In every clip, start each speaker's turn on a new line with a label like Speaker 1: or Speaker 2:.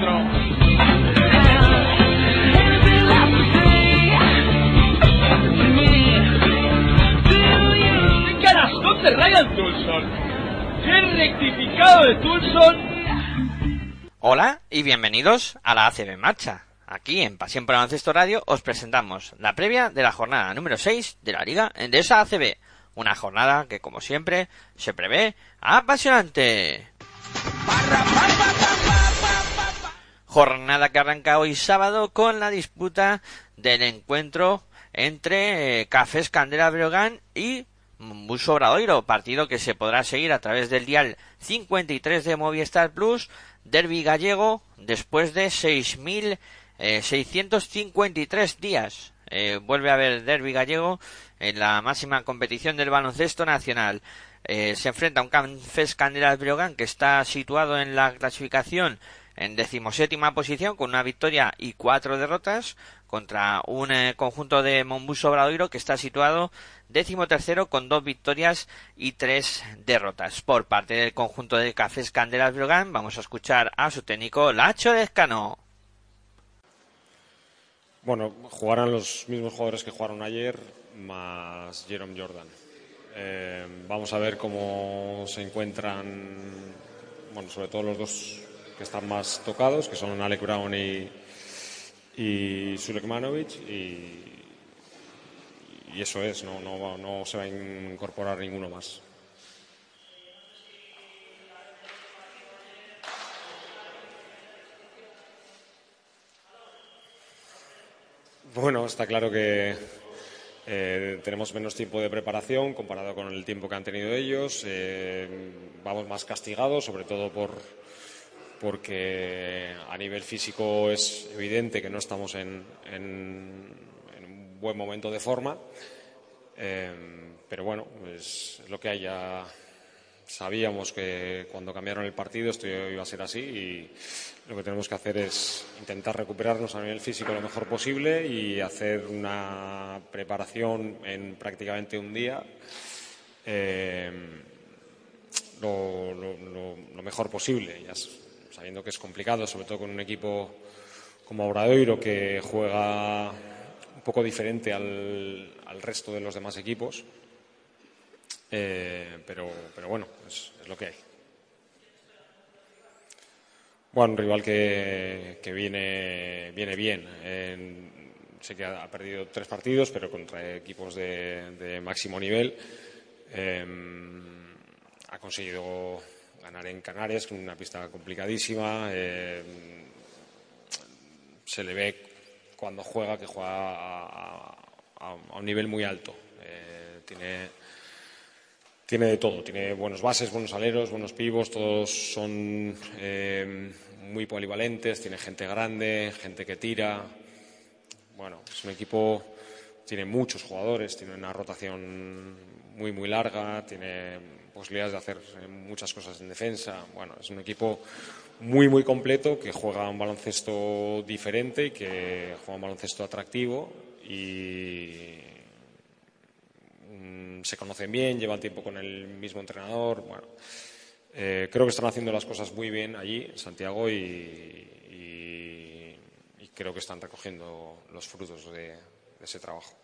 Speaker 1: ¿Qué de Ryan Tulson? ¡Qué rectificado de Tulson!
Speaker 2: Hola y bienvenidos a la ACB en Marcha. Aquí en Pasión por el Baloncesto Radio os presentamos la previa de la jornada número 6 de la Liga Endesa ACB. Una jornada que, como siempre, se prevé apasionante. Jornada que arranca hoy sábado con la disputa del encuentro entre eh, Cafés Candela Breogán y Buso Obradoiro, partido que se podrá seguir a través del dial 53 de Movistar Plus, Derby gallego, después de 6.653 días. Eh, vuelve a haber Derby gallego en la máxima competición del baloncesto nacional. Eh, se enfrenta a un Cafés Candela Breogán que está situado en la clasificación en decimoséptima posición con una victoria y cuatro derrotas contra un eh, conjunto de Monbuso Obradoiro que está situado décimo tercero con dos victorias y tres derrotas. Por parte del conjunto de Cafés Candelas Brogan vamos a escuchar a su técnico Lacho Descano.
Speaker 3: Bueno, jugarán los mismos jugadores que jugaron ayer, más Jerome Jordan. Eh, vamos a ver cómo se encuentran, bueno, sobre todo los dos que están más tocados, que son Alec Brown y, y Sulekmanovic, y, eso es, no, no, no se va a incorporar ninguno más. Bueno, está claro que eh, tenemos menos tiempo de preparación comparado con el tiempo que han tenido ellos. Eh, vamos más castigados, sobre todo por, porque a nivel físico es evidente que no estamos en, en- un buen momento de forma. Eh, pero bueno, es, lo que hay. Sabíamos que cuando cambiaron el partido esto iba a ser así y lo que tenemos que hacer es intentar recuperarnos a nivel físico lo mejor posible y hacer una preparación en prácticamente un día. eh, lo, lo- lo- mejor posible, sabiendo que es complicado, sobre todo con un equipo como Obradoiro que juega un poco diferente al, resto de los demás equipos. Eh, pero, pero bueno, es, lo que hay. Bueno, un rival que, que viene, viene bien. En- sé que ha, perdido tres partidos, pero contra equipos de, máximo nivel. Eh, ha conseguido ganar en Canarias, con una pista complicadísima. eh, se le ve cuando juega que juega a, un nivel muy alto. Eh, tiene, tiene de todo. Tiene buenos bases, buenos aleros, buenos pivos. Todos son eh, muy polivalentes. Tiene gente grande, gente que tira. Bueno, es un equipo, tiene muchos jugadores, tiene una rotación muy, muy larga, tiene posibilidades de hacer eh, muchas cosas en defensa. Bueno, es un equipo muy, muy completo que juega un baloncesto diferente y que juega un baloncesto atractivo y mm, se conocen bien, llevan tiempo con el mismo entrenador. Eh, creo que están haciendo las cosas muy bien allí, en Santiago, y- y creo que están recogiendo los frutos de, ese trabajo.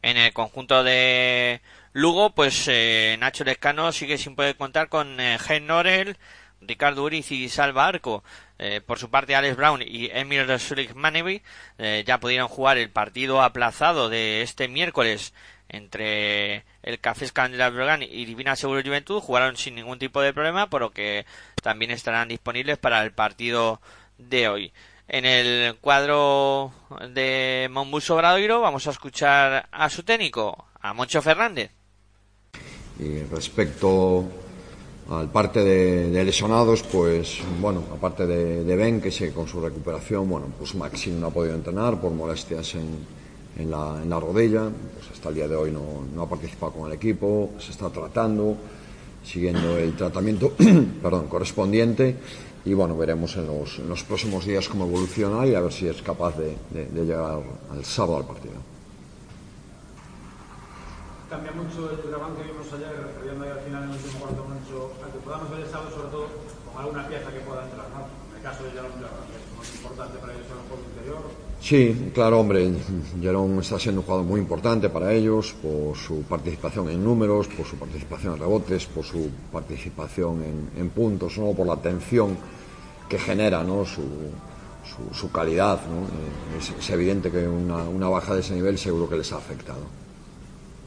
Speaker 2: En el conjunto de Lugo, pues eh, Nacho Lescano sigue sin poder contar con eh, Gen Norel, Ricardo Uriz y Salva Arco. Eh, por su parte, Alex Brown y Emil Sulik Manevi eh, ya pudieron jugar el partido aplazado de este miércoles entre el Cafés Candela Brogan y Divina Seguro Juventud. Jugaron sin ningún tipo de problema, por lo que también estarán disponibles para el partido de hoy. En el cuadro de Monbus Obradoiro vamos a escuchar a su técnico, a Moncho Fernández.
Speaker 4: Y respecto al parte de, de lesionados, pues bueno, aparte de, Ben, que sigue con su recuperación, bueno, pues Maxim no ha podido entrenar por molestias en, en la rodilla, pues hasta el día de hoy no, no ha participado con el equipo, se está tratando, siguiendo el tratamiento perdón, correspondiente y bueno, veremos en los, en los próximos días cómo evoluciona y a ver si es capaz de, de, de llegar al sábado al partido.
Speaker 5: Cambia mucho el Dragón que vimos ayer, refiriendo al final en el último cuarto mucho, al que podamos ver el sábado, sobre todo con alguna pieza que pueda entrar, ¿no? En el caso de Jerome Dragón, que es muy importante para ellos en el juego interior.
Speaker 4: Sí, claro, hombre, Jerón está siendo un jugador muy importante para ellos por su participación en números, por su participación en rebotes, por su participación en, puntos, ¿no? por la atención que genera ¿no? su, su, su calidad. ¿no? Es, evidente que una, baja de ese nivel seguro que les ha afectado.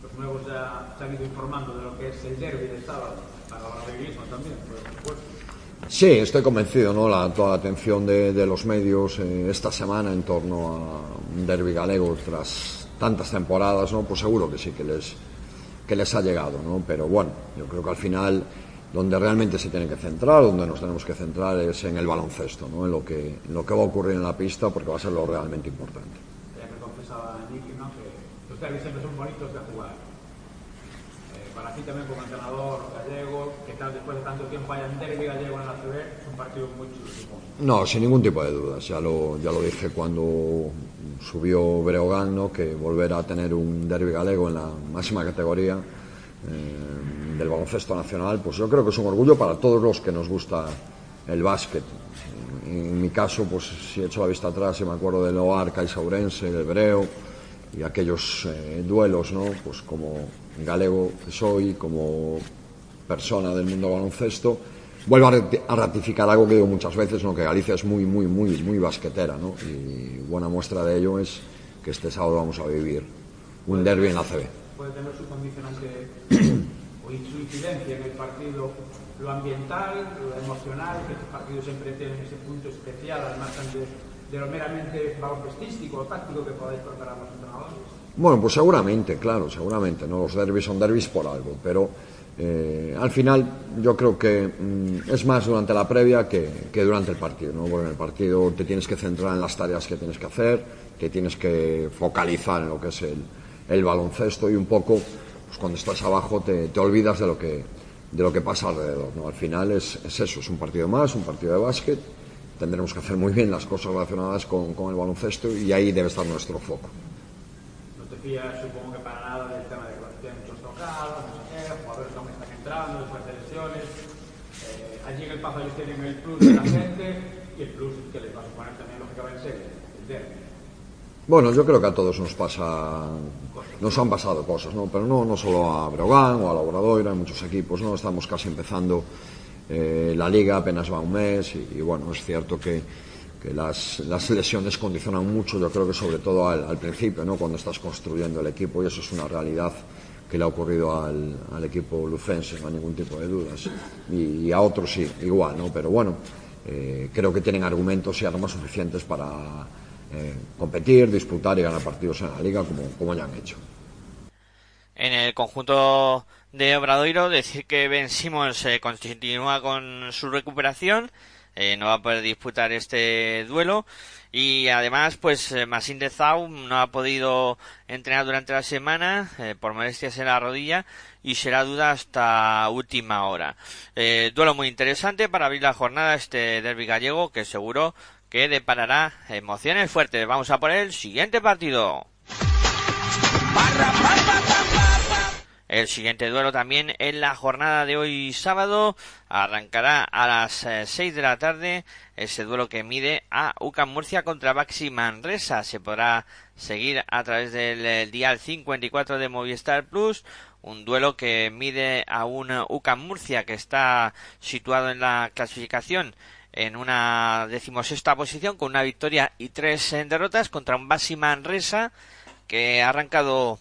Speaker 5: Los nuevos ya se han ido informando de lo que es el derby de sábado, para el también, por supuesto.
Speaker 4: Sí, estoy convencido, ¿no? La, toda la atención de, de los medios eh, esta semana en torno a un derby galego tras tantas temporadas, ¿no? Pues seguro que sí que les, que les ha llegado, ¿no? Pero bueno, yo creo que al final donde realmente se tiene que centrar, donde nos tenemos que centrar es en el baloncesto, ¿no? En lo que, en lo que va a ocurrir en la pista porque va a ser lo realmente importante.
Speaker 5: Ya que confesaba Nicky. Que los derbis siempre son bonitos de jugar. Ti también como entrenador gallego, que tal después de tanto tiempo haya un derby gallego en la CB, es un partido muy chulo.
Speaker 4: No, sin ningún tipo de dudas. Ya lo, ya lo dije cuando subió Breogán, ¿no? que volver a tener un derby galego en la máxima categoría eh, del baloncesto nacional, pues yo creo que es un orgullo para todos los que nos gusta el básquet. En mi caso, pues si echo la vista atrás y me acuerdo del Oarca y Saurense, del Breo y aquellos eh, duelos, ¿no? Pues como galego que soy, como persona del mundo baloncesto, vuelvo a, rati- a ratificar algo que digo muchas veces, ¿no? que Galicia es muy, muy, muy, muy basquetera, ¿no? y buena muestra de ello es que este sábado vamos a vivir un derby en la CB.
Speaker 5: Puede tener su condicionante o su incidencia en el partido, lo ambiental, lo emocional, que estos partidos siempre tienen ese punto especial, además de, de lo meramente baloncestístico o táctico que podáis preparar los entrenadores.
Speaker 4: Bueno, pues seguramente, claro, seguramente, ¿no? Los derbis son derbis por algo, pero eh, al final yo creo que mm, es más durante la previa que, que durante el partido, ¿no? Porque en el partido te tienes que centrar en las tareas que tienes que hacer, te tienes que focalizar en lo que es el, el baloncesto y un poco, pues cuando estás abajo te, te olvidas de lo que de lo que pasa alrededor, ¿no? Al final es, es eso, es un partido más, un partido de básquet, tendremos que hacer muy bien las cosas relacionadas con, con el baloncesto y ahí debe estar nuestro foco.
Speaker 5: Fías, supongo que para nada del tema de muchos tocados, no sé qué, jugadores aún están entrando después de lesiones. Eh, allí en el Pazo ellos tienen el plus de la gente y el plus que les va a suponer también lógicamente el derby.
Speaker 4: Bueno, yo creo que a todos nos pasa, nos han pasado cosas, ¿no? Pero no, no solo a Breogán o a la Obradoira, hay muchos equipos, ¿no? Estamos casi empezando eh, la liga, apenas va un mes y, y bueno, es cierto que, que las, las, lesiones condicionan mucho, yo creo que sobre todo al, principio, ¿no? Cuando estás construyendo el equipo y eso es una realidad que le ha ocurrido al, al equipo lucense, no hay ningún tipo de dudas. Y, y a otros sí, igual, ¿no? Pero bueno, eh, creo que tienen argumentos y armas suficientes para eh, competir, disputar y ganar partidos en la liga como, como ya han hecho.
Speaker 2: En el conjunto de Obradoiro, decir que Ben Simmons eh, continúa con su recuperación, eh, no va a poder disputar este duelo y además pues eh, Massin de Zau no ha podido entrenar durante la semana eh, por molestias en la rodilla y será duda hasta última hora. Duelo muy interesante para abrir la jornada este derby gallego que seguro que deparará emociones fuertes. Vamos a por el siguiente partido. El siguiente duelo también en la jornada de hoy sábado arrancará a las eh, 6 de la tarde ese duelo que mide a UCAM Murcia contra Baxi Manresa. Se podrá seguir a través del eh, dial 54 de Movistar Plus. Un duelo que mide a un UCAM Murcia que está situado en la clasificación en una decimosexta posición con una victoria y tres eh, derrotas contra un Baxi Manresa que ha arrancado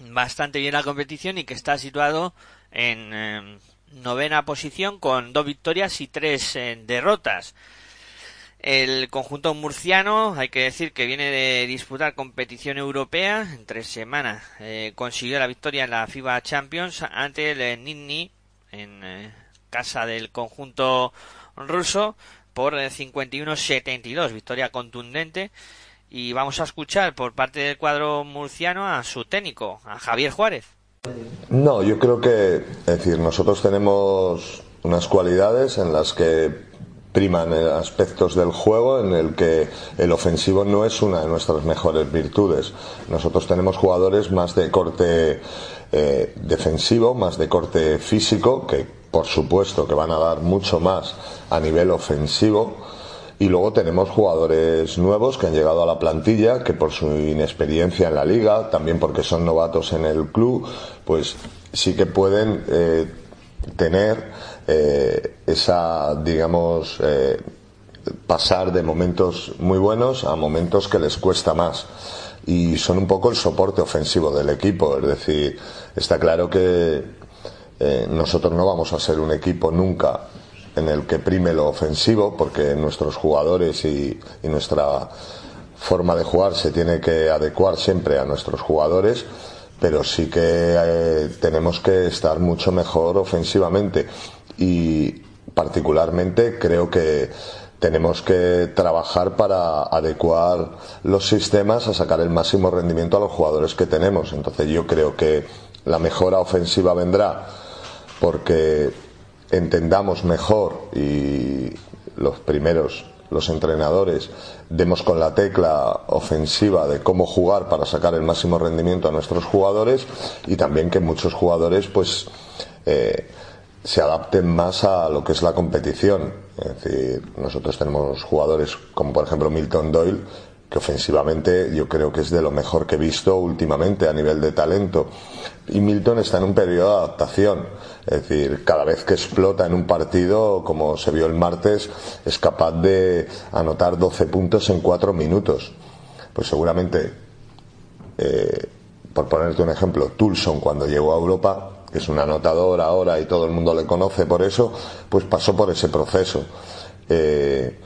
Speaker 2: bastante bien la competición y que está situado en eh, novena posición con dos victorias y tres eh, derrotas. El conjunto murciano, hay que decir que viene de disputar competición europea. En tres semanas eh, consiguió la victoria en la FIBA Champions ante el Nizhny en eh, casa del conjunto ruso por 51-72. Victoria contundente. Y vamos a escuchar por parte del cuadro murciano a su técnico, a Javier Juárez.
Speaker 6: No, yo creo que, es decir, nosotros tenemos unas cualidades en las que priman aspectos del juego en el que el ofensivo no es una de nuestras mejores virtudes. Nosotros tenemos jugadores más de corte eh, defensivo, más de corte físico, que por supuesto que van a dar mucho más a nivel ofensivo. Y luego tenemos jugadores nuevos que han llegado a la plantilla, que por su inexperiencia en la liga, también porque son novatos en el club, pues sí que pueden eh, tener eh, esa, digamos, eh, pasar de momentos muy buenos a momentos que les cuesta más. Y son un poco el soporte ofensivo del equipo. Es decir, está claro que nosotros no vamos a ser un equipo nunca en el que prime lo ofensivo, porque nuestros jugadores y, y nuestra forma de jugar se tiene que adecuar siempre a nuestros jugadores pero sí que eh, tenemos que estar mucho mejor ofensivamente y particularmente creo que tenemos que trabajar para adecuar los sistemas a sacar el máximo rendimiento a los jugadores que tenemos. Entonces yo creo que la mejora ofensiva vendrá porque entendamos mejor y los primeros los entrenadores demos con la tecla ofensiva de cómo jugar para sacar el máximo rendimiento a nuestros jugadores y también que muchos jugadores pues eh, se adapten más a lo que es la competición. Es decir, nosotros tenemos jugadores como por ejemplo Milton Doyle que ofensivamente yo creo que es de lo mejor que he visto últimamente a nivel de talento. Y Milton está en un periodo de adaptación. Es decir, cada vez que explota en un partido, como se vio el martes, es capaz de anotar 12 puntos en 4 minutos. Pues seguramente, eh, por ponerte un ejemplo, Tulson cuando llegó a Europa, que es un anotador ahora y todo el mundo le conoce por eso, pues pasó por ese proceso. Eh,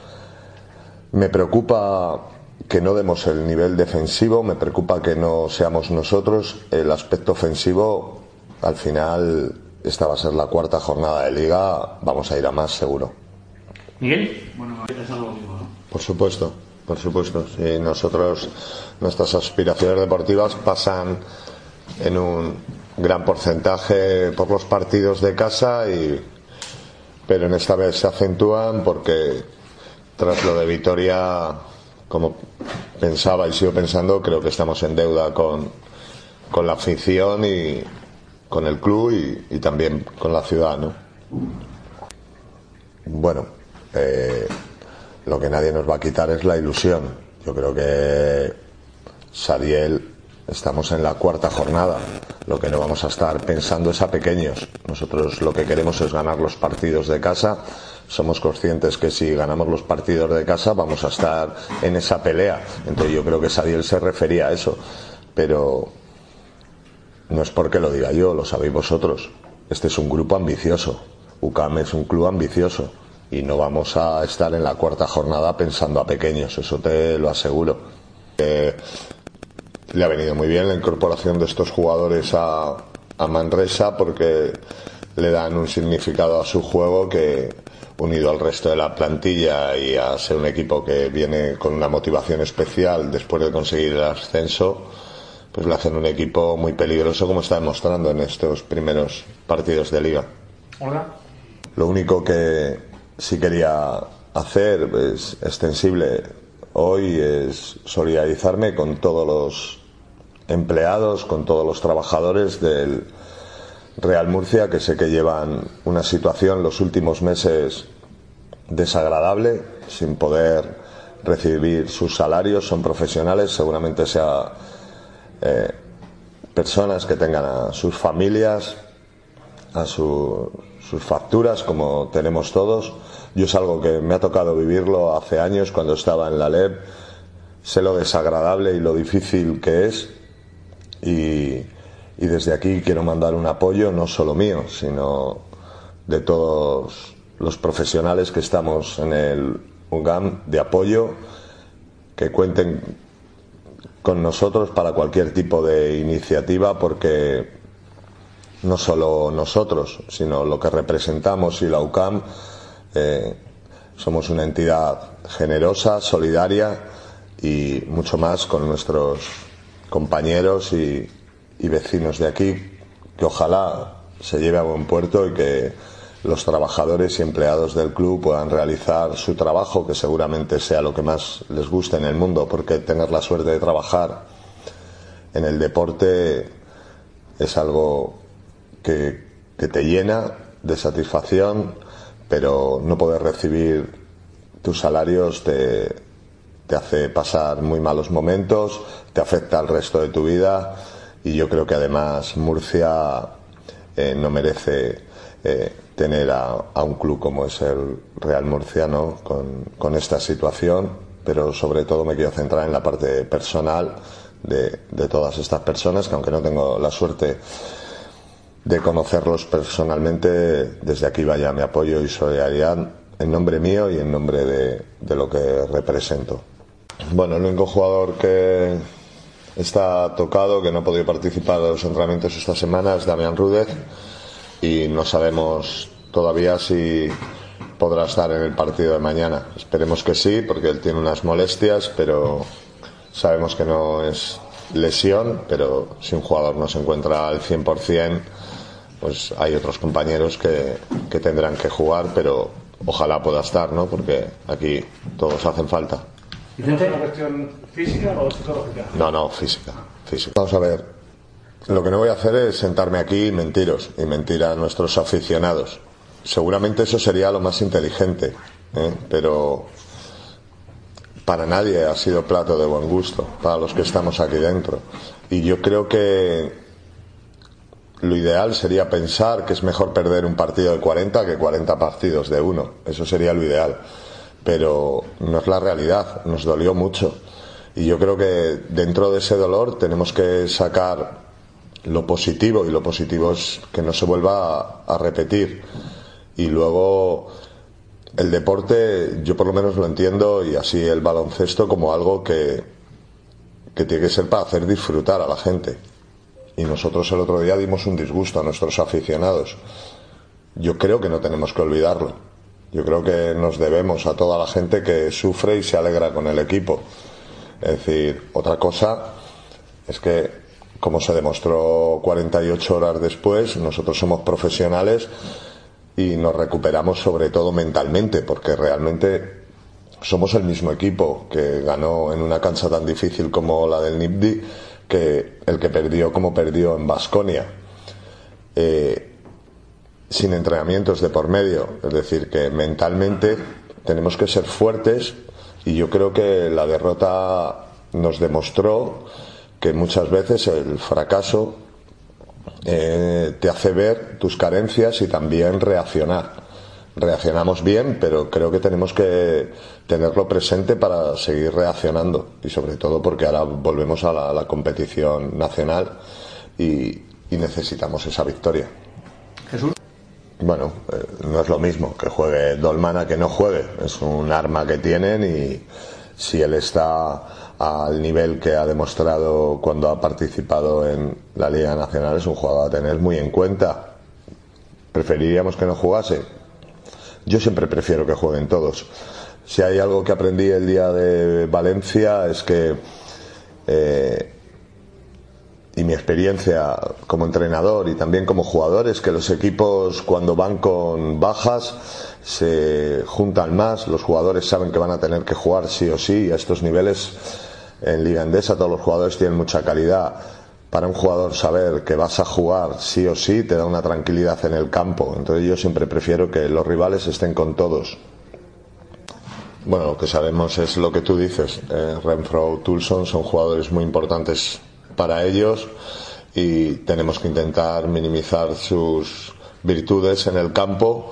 Speaker 6: me preocupa que no demos el nivel defensivo, me preocupa que no seamos nosotros. El aspecto ofensivo, al final, esta va a ser la cuarta jornada de liga, vamos a ir a más seguro.
Speaker 5: Miguel, bueno, es algo mismo, ¿no?
Speaker 6: Por supuesto, por supuesto. Sí, nosotros, nuestras aspiraciones deportivas pasan en un gran porcentaje por los partidos de casa y pero en esta vez se acentúan porque tras lo de Vitoria como pensaba y sigo pensando, creo que estamos en deuda con, con la afición y con el club y, también con la ciudad, ¿no? Bueno, eh, lo que nadie nos va a quitar es la ilusión. Yo creo que Sariel estamos en la cuarta jornada. Lo que no vamos a estar pensando es a pequeños. Nosotros lo que queremos es ganar los partidos de casa somos conscientes que si ganamos los partidos de casa vamos a estar en esa pelea. Entonces yo creo que Sadiel se refería a eso. Pero no es porque lo diga yo, lo sabéis vosotros. Este es un grupo ambicioso. UCAM es un club ambicioso. Y no vamos a estar en la cuarta jornada pensando a pequeños, eso te lo aseguro. Eh, le ha venido muy bien la incorporación de estos jugadores a, a Manresa porque le dan un significado a su juego que, unido al resto de la plantilla y a ser un equipo que viene con una motivación especial después de conseguir el ascenso, pues le hacen un equipo muy peligroso como está demostrando en estos primeros partidos de liga.
Speaker 5: Hola.
Speaker 6: Lo único que sí quería hacer es extensible hoy es solidarizarme con todos los empleados, con todos los trabajadores del Real Murcia, que sé que llevan una situación los últimos meses desagradable, sin poder recibir sus salarios, son profesionales, seguramente sea eh, personas que tengan a sus familias, a sus facturas, como tenemos todos. Yo es algo que me ha tocado vivirlo hace años cuando estaba en la LEB, sé lo desagradable y lo difícil que es y, y desde aquí quiero mandar un apoyo no solo mío, sino de todos los profesionales que estamos en el UGAM de apoyo, que cuenten con nosotros para cualquier tipo de iniciativa porque no solo nosotros, sino lo que representamos y la UCAM eh, somos una entidad generosa, solidaria y mucho más con nuestros compañeros y, y vecinos de aquí, que ojalá se lleve a buen puerto y que los trabajadores y empleados del club puedan realizar su trabajo, que seguramente sea lo que más les guste en el mundo, porque tener la suerte de trabajar en el deporte es algo que, te llena de satisfacción, pero no poder recibir tus salarios te, hace pasar muy malos momentos, te afecta al resto de tu vida y yo creo que además Murcia eh, no merece eh, tener a, un club como es el Real Murciano con, con, esta situación, pero sobre todo me quiero centrar en la parte personal de todas estas personas que aunque no tengo la suerte de conocerlos personalmente, desde aquí vaya mi apoyo y solidaridad en nombre mío y en nombre de, de, lo que represento. Bueno, el único jugador que está tocado, que no ha podido participar de los entrenamientos esta semana, es Damián Rúdez y no sabemos todavía si podrá estar en el partido de mañana. Esperemos que sí, porque él tiene unas molestias, pero sabemos que no es lesión, pero si un jugador no se encuentra al 100%, pues hay otros compañeros que, que tendrán que jugar, pero ojalá pueda estar, ¿no? Porque aquí todos hacen falta.
Speaker 7: ¿Es una cuestión física o psicológica?
Speaker 6: No, no, física, física. Vamos a ver, lo que no voy a hacer es sentarme aquí y mentiros y mentir a nuestros aficionados. Seguramente eso sería lo más inteligente, ¿eh? pero para nadie ha sido plato de buen gusto, para los que estamos aquí dentro. Y yo creo que lo ideal sería pensar que es mejor perder un partido de 40 que 40 partidos de uno. Eso sería lo ideal. Pero no es la realidad. Nos dolió mucho. Y yo creo que dentro de ese dolor tenemos que sacar lo positivo. Y lo positivo es que no se vuelva a, repetir. Y luego el deporte, yo por lo menos lo entiendo, y así el baloncesto, como algo que, que tiene que ser para hacer disfrutar a la gente y nosotros el otro día dimos un disgusto a nuestros aficionados. Yo creo que no tenemos que olvidarlo. Yo creo que nos debemos a toda la gente que sufre y se alegra con el equipo. Es decir, otra cosa es que, como se demostró 48 horas después, nosotros somos profesionales y nos recuperamos sobre todo mentalmente, porque realmente somos el mismo equipo que ganó en una cancha tan difícil como la del NIPDI que el que perdió como perdió en Basconia, eh, sin entrenamientos de por medio. Es decir, que mentalmente tenemos que ser fuertes y yo creo que la derrota nos demostró que muchas veces el fracaso eh, te hace ver tus carencias y también reaccionar reaccionamos bien, pero creo que tenemos que tenerlo presente para seguir reaccionando y sobre todo porque ahora volvemos a la, la competición nacional y, y, necesitamos esa victoria.
Speaker 7: Jesús.
Speaker 6: Bueno, eh, no es lo mismo que juegue Dolmana que no juegue, es un arma que tienen y si él está al nivel que ha demostrado cuando ha participado en la Liga Nacional es un jugador a tener muy en cuenta. Preferiríamos que no jugase, yo siempre prefiero que jueguen todos. Si hay algo que aprendí el día de Valencia es que, eh, y mi experiencia como entrenador y también como jugador, es que los equipos cuando van con bajas se juntan más, los jugadores saben que van a tener que jugar sí o sí, a estos niveles en Liga Endesa todos los jugadores tienen mucha calidad para un jugador saber que vas a jugar sí o sí te da una tranquilidad en el campo. Entonces yo siempre prefiero que los rivales estén con todos. Bueno, lo que sabemos es lo que tú dices. Eh, Renfro, Tulson son jugadores muy importantes para ellos y tenemos que intentar minimizar sus virtudes en el campo,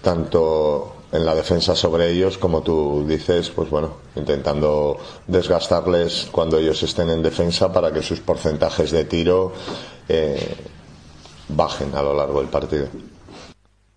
Speaker 6: tanto en la defensa sobre ellos, como tú dices, pues bueno, intentando desgastarles cuando ellos estén en defensa para que sus porcentajes de tiro eh, bajen a lo largo del partido.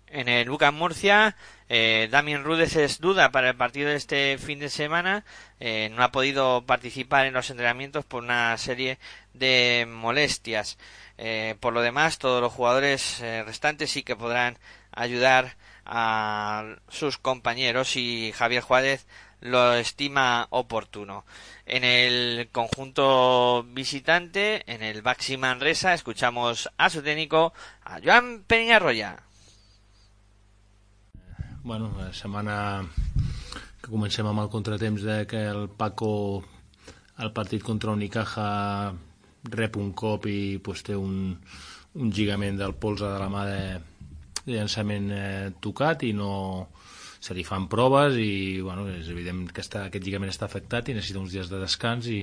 Speaker 2: En el Lucas Murcia, Eh, Damien Rudez es duda para el partido de este fin de semana. Eh, no ha podido participar en los entrenamientos por una serie de molestias. Eh, por lo demás, todos los jugadores eh, restantes sí que podrán ayudar a sus compañeros y Javier Juárez lo estima oportuno. En el conjunto visitante, en el Baxi Manresa, escuchamos a su técnico, a Joan Peñarroya.
Speaker 8: Bueno, la setmana que comencem amb el contratemps de que el Paco al partit contra Unicaja rep un cop pues, un, un lligament del polze de la mà de llançament eh, tocat i no se li fan proves i bueno, és evident que està, aquest lligament està afectat i necessita uns dies de descans i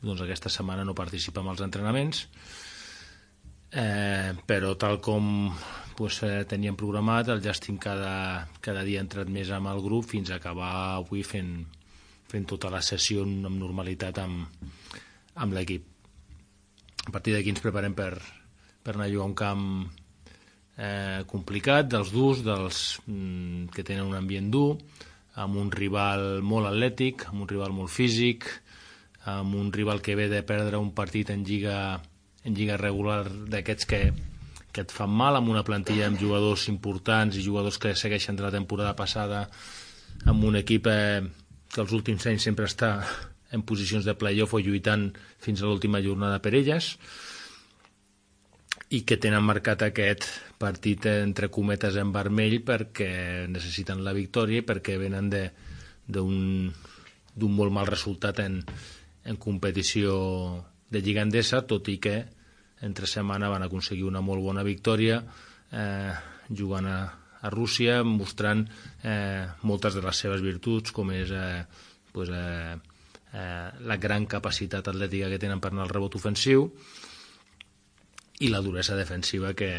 Speaker 8: doncs, aquesta setmana no participa en els entrenaments. Eh, però tal com pues, eh, teníem programat el Justin cada, cada dia ha entrat més amb el grup fins a acabar avui fent, fent tota la sessió amb normalitat amb, amb l'equip. A partir d'aquí ens preparem per, per anar a jugar un camp eh, complicat, dels durs, dels mm, que tenen un ambient dur, amb un rival molt atlètic, amb un rival molt físic, amb un rival que ve de perdre un partit en lliga, en lliga regular d'aquests que, que et fan mal, amb una plantilla amb jugadors importants i jugadors que segueixen de la temporada passada, amb un equip eh, que els últims anys sempre està en posicions de playoff o lluitant fins a l'última jornada per elles i que tenen marcat aquest partit entre cometes en vermell perquè necessiten la victòria i perquè venen d'un molt mal resultat en, en competició de Lliga Endesa, tot i que entre setmana van aconseguir una molt bona victòria eh, jugant a, a Rússia, mostrant eh, moltes de les seves virtuts, com és eh, pues, eh, eh, la gran capacitat atlètica que tenen per anar al rebot ofensiu i la duresa defensiva que,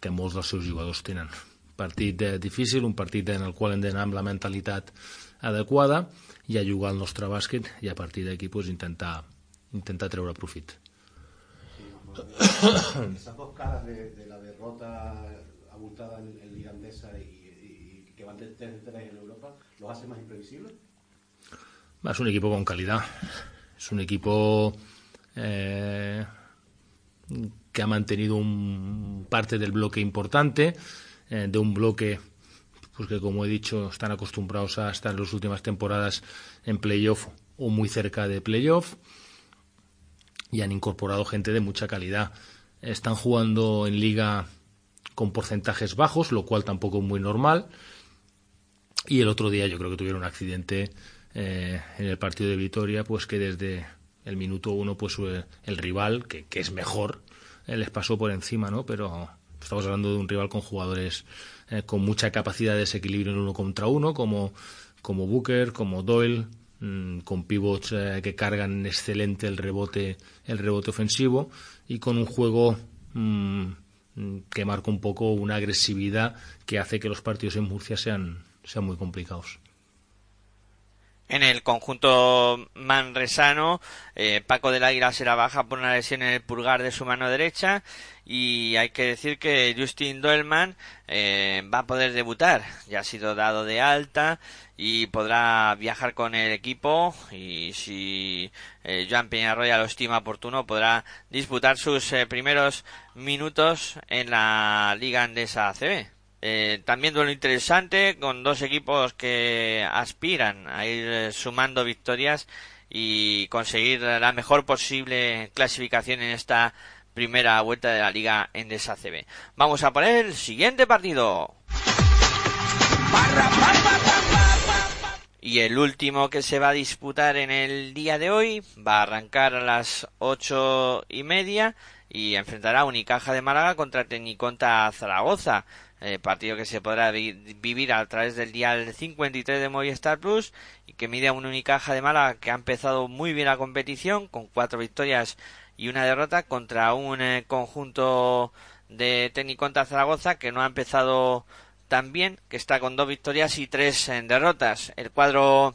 Speaker 8: que molts dels seus jugadors tenen. Partit eh, difícil, un partit en el qual hem d'anar amb la mentalitat adequada i a jugar al nostre bàsquet i a partir d'aquí pues, intentar, intentar treure profit.
Speaker 9: Esas dos caras de, de la derrota abultada en, en Liga Andesa y, y, que van de 3 en Europa, ¿los hace más imprevisibles?
Speaker 8: Es un equipo con calidad. Es un equipo eh, que ha mantenido un, parte del bloque importante, eh, de un bloque pues que, como he dicho, están acostumbrados a estar en las últimas temporadas en playoff o muy cerca de playoff y han incorporado gente de mucha calidad. Están jugando en liga con porcentajes bajos, lo cual tampoco es muy normal. Y el otro día yo creo que tuvieron un accidente eh, en el partido de Vitoria, pues que desde el minuto uno, pues eh, el rival, que, es mejor, les pasó por encima, ¿no? Pero estamos hablando de un rival con jugadores eh, con mucha capacidad de desequilibrio en uno contra uno, como, como Booker, como Doyle, mmm, con pivots eh, que cargan excelente el rebote, el rebote ofensivo y con un juego mmm, que marca un poco una agresividad que hace que los partidos en Murcia sean, sean muy complicados.
Speaker 2: En el conjunto manresano, eh, Paco del Águila será baja por una lesión en el pulgar de su mano derecha y hay que decir que Justin Doelman eh, va a poder debutar. Ya ha sido dado de alta y podrá viajar con el equipo y si eh, Joan Peñarroya lo estima oportuno podrá disputar sus eh, primeros minutos en la Liga Andesa ACB. Eh, también duelo interesante con dos equipos que aspiran a ir eh, sumando victorias y conseguir la mejor posible clasificación en esta primera vuelta de la Liga Endesa CB. Vamos a poner el siguiente partido. Y el último que se va a disputar en el día de hoy va a arrancar a las ocho y media y enfrentará a Unicaja de Málaga contra Tecniconta Zaragoza. Eh, partido que se podrá vi vivir a través del dial 53 de Movistar Plus y que mide a un Unicaja de Málaga que ha empezado muy bien la competición con cuatro victorias y una derrota contra un eh, conjunto de Tecniconta Zaragoza que no ha empezado tan bien, que está con dos victorias y tres eh, derrotas. El cuadro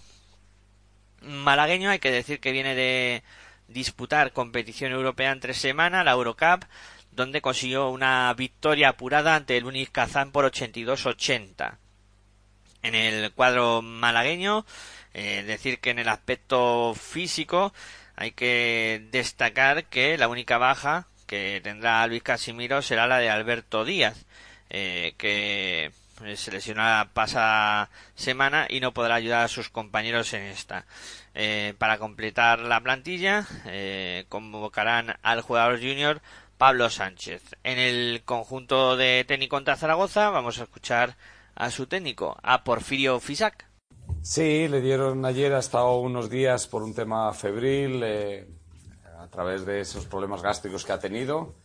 Speaker 2: malagueño hay que decir que viene de disputar competición europea en tres semanas, la Eurocup, donde consiguió una victoria apurada ante el Uniz Kazán por 82-80. En el cuadro malagueño, eh, decir que en el aspecto físico hay que destacar que la única baja que tendrá Luis Casimiro será la de Alberto Díaz, eh, que se lesionó la pasada semana y no podrá ayudar a sus compañeros en esta. Eh, para completar la plantilla, eh, convocarán al jugador junior Pablo Sánchez. En el conjunto de técnico contra Zaragoza vamos a escuchar a su técnico, a Porfirio Fisac.
Speaker 10: Sí, le dieron ayer, ha estado unos días por un tema febril, eh, a través de esos problemas gástricos que ha tenido.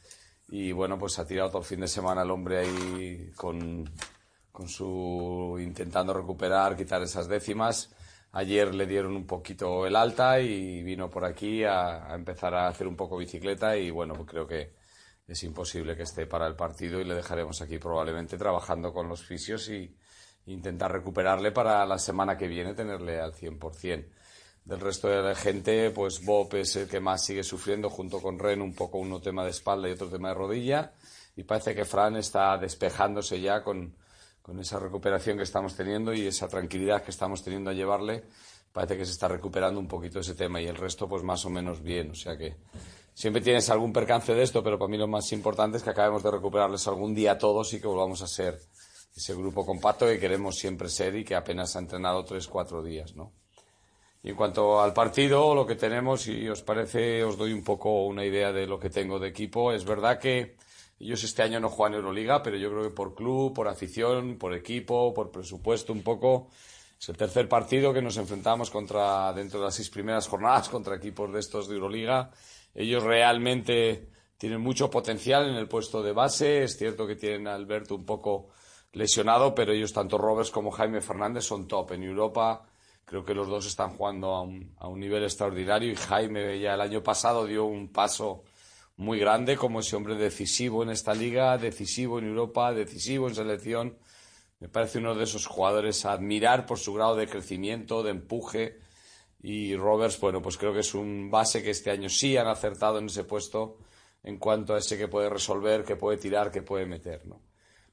Speaker 10: Y bueno, pues ha tirado todo el fin de semana el hombre ahí con, con su intentando recuperar, quitar esas décimas. Ayer le dieron un poquito el alta y vino por aquí a, empezar a hacer un poco bicicleta y bueno, pues creo que es imposible que esté para el partido y le dejaremos aquí probablemente trabajando con los fisios y intentar recuperarle para la semana que viene tenerle al 100%. Del resto de la gente, pues Bob es el que más sigue sufriendo junto con Ren, un poco uno tema de espalda y otro tema de rodilla. Y parece que Fran está despejándose ya con, con esa recuperación que estamos teniendo y esa tranquilidad que estamos teniendo a llevarle. Parece que se está recuperando un poquito ese tema y el resto, pues más o menos bien. O sea que siempre tienes algún percance de esto, pero para mí lo más importante es que acabemos de recuperarles algún día a todos y que volvamos a ser ese grupo compacto que queremos siempre ser y que apenas ha entrenado tres, cuatro días, ¿no? Y en cuanto al partido, lo que tenemos, si os parece, os doy un poco una idea de lo que tengo de equipo. Es verdad que ellos este año no juegan Euroliga, pero yo creo que por club, por afición, por equipo, por presupuesto, un poco, es el tercer partido que nos enfrentamos contra, dentro de las seis primeras jornadas, contra equipos de estos de Euroliga. Ellos realmente tienen mucho potencial en el puesto de base. Es cierto que tienen a Alberto un poco lesionado, pero ellos, tanto Roberts como Jaime Fernández, son top. En Europa creo que los dos están jugando a un, a un nivel extraordinario y Jaime ya el año pasado dio un paso muy grande como ese hombre decisivo en esta liga, decisivo en Europa, decisivo en selección. Me parece uno de esos jugadores a admirar por su grado de crecimiento, de empuje. Y Roberts, bueno, pues creo que es un base que este año sí han acertado en ese puesto en cuanto a ese que puede resolver, que puede tirar, que puede meter, ¿no?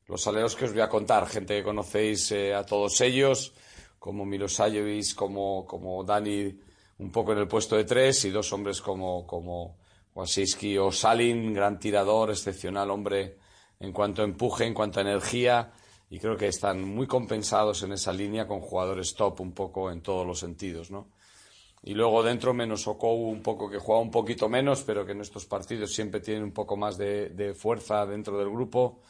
Speaker 10: Los aleos que os voy a contar, gente que conocéis eh, a todos ellos, como Milosajevic, como, como Dani, un poco en el puesto de tres, y dos hombres como, como Wasilski o Salin, gran tirador, excepcional hombre en cuanto a empuje, en cuanto a energía, y creo que están muy compensados en esa línea con jugadores top un poco en todos los sentidos, ¿no? Y luego dentro menos Okou un poco que juega un poquito menos, pero que en estos partidos siempre tiene un poco más de, fuerza dentro del grupo.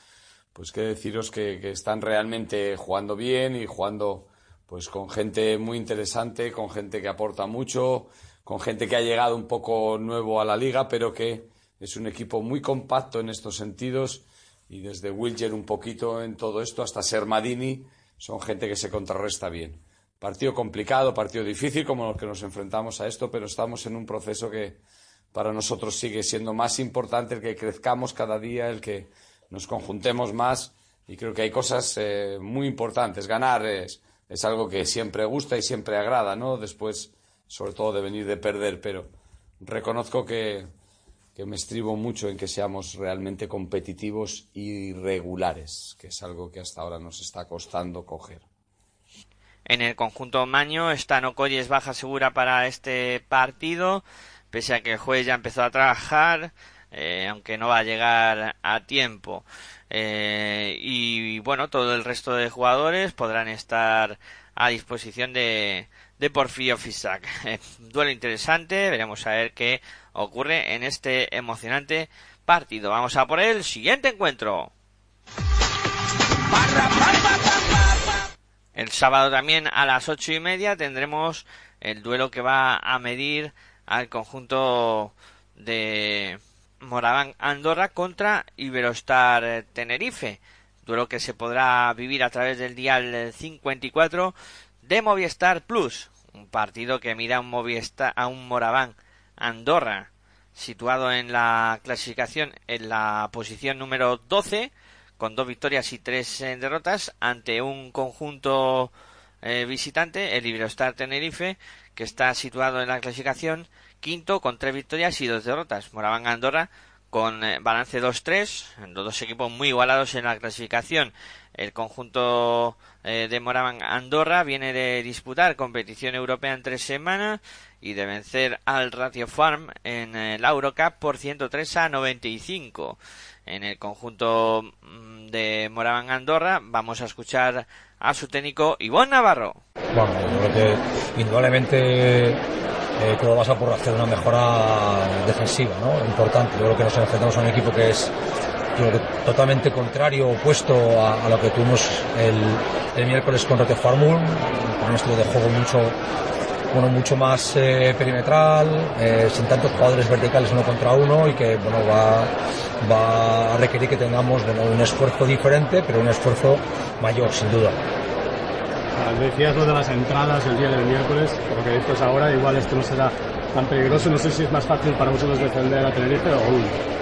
Speaker 10: Pues que deciros que, que están realmente jugando bien y jugando pues con gente muy interesante, con gente que aporta mucho, con gente que ha llegado un poco nuevo a la liga, pero que es un equipo muy compacto en estos sentidos y desde Wilger un poquito en todo esto hasta Sermadini son gente que se contrarresta bien. Partido complicado, partido difícil como los que nos enfrentamos a esto, pero estamos en un proceso que para nosotros sigue siendo más importante el que crezcamos cada día, el que nos conjuntemos más y creo que hay cosas eh, muy importantes. Ganar es, algo que siempre gusta y siempre agrada, ¿no? Después, sobre todo de venir de perder, pero reconozco que, que me estribo mucho en que seamos realmente competitivos y regulares, que es algo que hasta ahora nos está costando coger.
Speaker 2: En el conjunto Maño, está Nocoy es baja segura para este partido, pese a que el juez ya empezó a trabajar, eh, aunque no va a llegar a tiempo. Eh, y bueno, todo el resto de jugadores podrán estar a disposición de, de Porfirio Fisac. Eh, duelo interesante, veremos a ver qué ocurre en este emocionante partido. Vamos a por el siguiente encuentro. El sábado también a las ocho y media tendremos el duelo que va a medir al conjunto de Moraván Andorra contra Iberostar Tenerife. Duelo que se podrá vivir a través del dial 54 de Movistar Plus. Un partido que mira a un, Movistar, a un Moraván Andorra situado en la clasificación en la posición número 12 con dos victorias y tres derrotas ante un conjunto eh, visitante, el Iberostar Tenerife, que está situado en la clasificación quinto con tres victorias y dos derrotas. Moraván Andorra con eh, balance 2-3, los dos equipos muy igualados en la clasificación. El conjunto eh, de Moraban Andorra viene de disputar competición europea en tres semanas y de vencer al Ratio Farm en la Eurocup por 103 a 95. En el conjunto mm, de Moraban Andorra vamos a escuchar a su técnico Ivonne Navarro.
Speaker 11: Bueno, yo creo que indudablemente eh, todo pasa por hacer una mejora defensiva, ¿no? Importante. Yo creo que nos enfrentamos a un equipo que es totalmente contrario, opuesto a, lo que tuvimos el, el miércoles con Rote Farmul, con un estilo de juego mucho bueno, mucho más eh, perimetral, eh, sin tantos jugadores verticales uno contra uno y que bueno, va, va a requerir que tengamos bueno, un esfuerzo diferente, pero un esfuerzo mayor, sin duda.
Speaker 7: Ah, Decías lo de las entradas el día del miércoles, lo que dices ahora, igual esto no será tan peligroso. No sé si es más fácil para vosotros defender a Tenerife o uno.